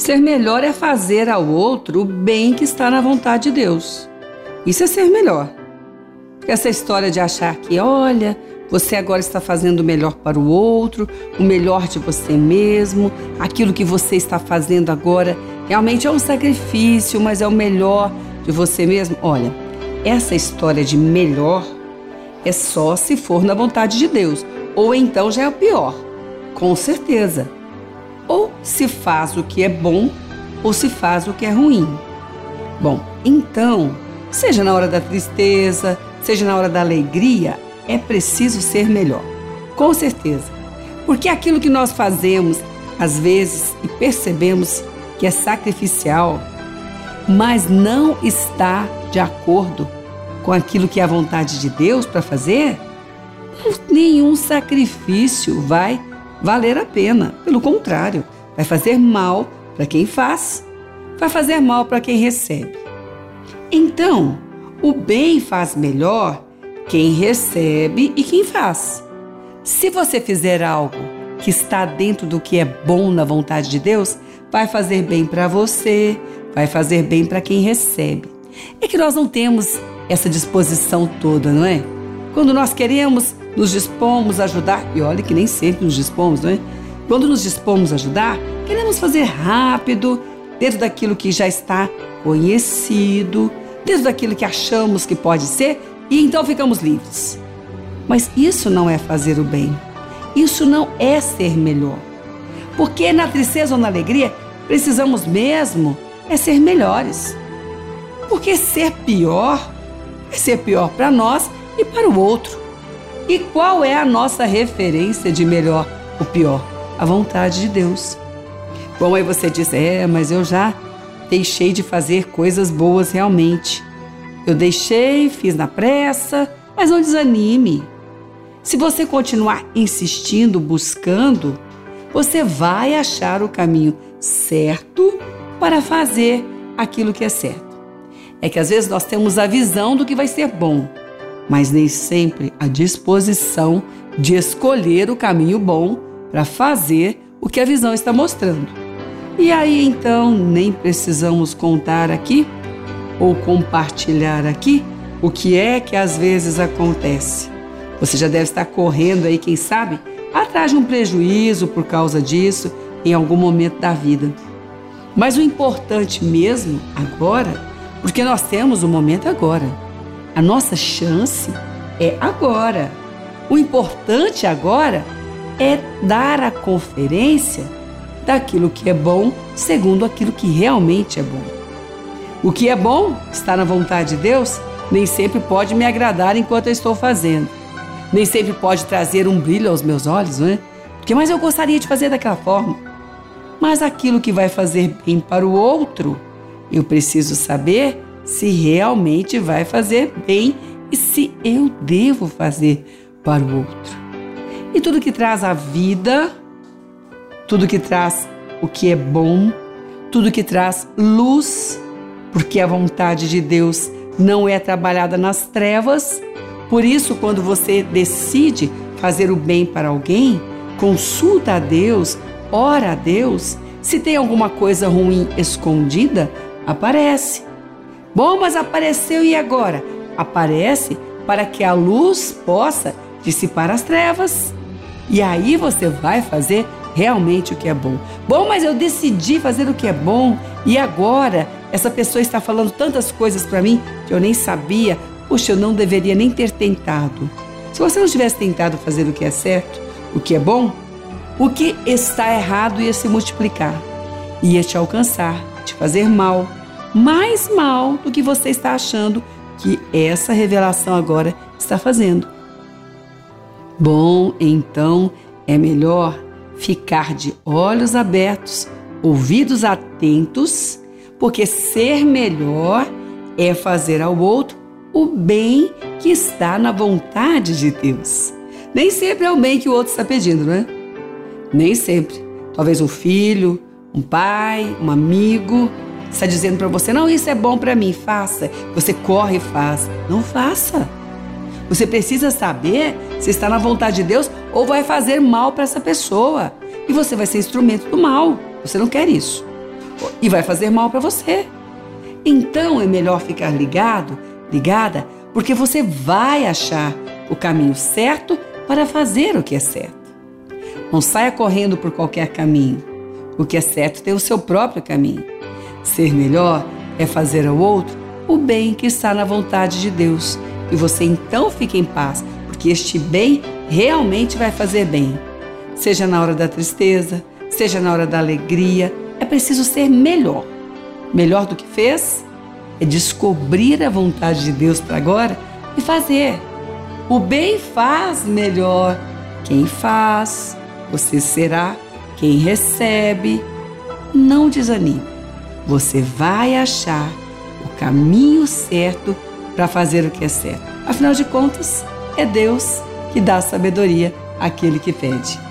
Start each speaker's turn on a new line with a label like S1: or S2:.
S1: Ser melhor é fazer ao outro o bem que está na vontade de Deus. Isso é ser melhor. Porque essa história de achar que, olha, você agora está fazendo o melhor para o outro, o melhor de você mesmo, aquilo que você está fazendo agora realmente é um sacrifício, mas é o melhor de você mesmo. Olha, essa história de melhor é só se for na vontade de Deus, ou então já é o pior, com certeza. Ou se faz o que é bom, ou se faz o que é ruim. Bom, então, seja na hora da tristeza, seja na hora da alegria, é preciso ser melhor. Com certeza. Porque aquilo que nós fazemos, às vezes, e percebemos que é sacrificial, mas não está de acordo com aquilo que é a vontade de Deus para fazer, nenhum sacrifício vai valer a pena. Pelo contrário, vai fazer mal para quem faz, vai fazer mal para quem recebe. Então, o bem faz melhor quem recebe e quem faz. Se você fizer algo que está dentro do que é bom na vontade de Deus, vai fazer bem para você, vai fazer bem para quem recebe. É que nós não temos essa disposição toda, não é? Quando nós queremos, nos dispomos a ajudar, e olha que nem sempre nos dispomos, não é? Quando nos dispomos a ajudar, queremos fazer rápido, dentro daquilo que já está conhecido, dentro daquilo que achamos que pode ser, e então ficamos livres. Mas isso não é fazer o bem. Isso não é ser melhor. Porque na tristeza ou na alegria, precisamos mesmo é ser melhores. Porque ser pior é ser pior para nós e para o outro. E qual é a nossa referência de melhor ou pior? A vontade de Deus. Bom, aí você diz: é, mas eu já deixei de fazer coisas boas realmente. Eu deixei, fiz na pressa, mas não desanime. Se você continuar insistindo, buscando, você vai achar o caminho certo para fazer aquilo que é certo. É que às vezes nós temos a visão do que vai ser bom, mas nem sempre a disposição de escolher o caminho bom para fazer o que a visão está mostrando. E aí então nem precisamos contar aqui ou compartilhar aqui o que é que às vezes acontece. Você já deve estar correndo aí, quem sabe, atrás de um prejuízo por causa disso em algum momento da vida. Mas o importante mesmo agora, porque nós temos o momento agora. A nossa chance é agora. O importante agora é dar a conferência daquilo que é bom segundo aquilo que realmente é bom. O que é bom, está na vontade de Deus, nem sempre pode me agradar enquanto eu estou fazendo. Nem sempre pode trazer um brilho aos meus olhos, não é? Porque mais eu gostaria de fazer daquela forma. Mas aquilo que vai fazer bem para o outro, eu preciso saber se realmente vai fazer bem e se eu devo fazer para o outro. E tudo que traz a vida, tudo que traz o que é bom, tudo que traz luz, porque a vontade de Deus não é trabalhada nas trevas. Por isso, quando você decide fazer o bem para alguém, consulta a Deus, ora a Deus. Se tem alguma coisa ruim escondida, aparece. Bom, mas apareceu e agora? Aparece para que a luz possa dissipar as trevas. E aí você vai fazer realmente o que é bom. Bom, mas eu decidi fazer o que é bom e agora essa pessoa está falando tantas coisas para mim que eu nem sabia. Puxa, eu não deveria nem ter tentado. Se você não tivesse tentado fazer o que é certo, o que é bom, o que está errado ia se multiplicar, ia te alcançar, te fazer mal, mais mal do que você está achando que essa revelação agora está fazendo. Bom, então é melhor ficar de olhos abertos, ouvidos atentos, porque ser melhor é fazer ao outro o bem que está na vontade de Deus. Nem sempre é o bem que o outro está pedindo, não é? Nem sempre. Talvez um filho, um pai, um amigo está dizendo para você: não, isso é bom para mim, faça. Você corre e faz. Não faça. Você precisa saber se está na vontade de Deus ou vai fazer mal para essa pessoa. E você vai ser instrumento do mal. Você não quer isso. e vai fazer mal para você. Então é melhor ficar ligado, ligada, porque você vai achar o caminho certo para fazer o que é certo. Não saia correndo por qualquer caminho. O que é certo tem o seu próprio caminho. Ser melhor é fazer ao outro o bem que está na vontade de Deus. E você então fica em paz, porque este bem realmente vai fazer bem. Seja na hora da tristeza, seja na hora da alegria, é preciso ser melhor. Melhor do que fez é descobrir a vontade de Deus para agora e fazer. O bem faz melhor quem faz, você será quem recebe. Não desanime, você vai achar o caminho certo para fazer o que é certo. Afinal de contas, é Deus que dá sabedoria àquele que pede.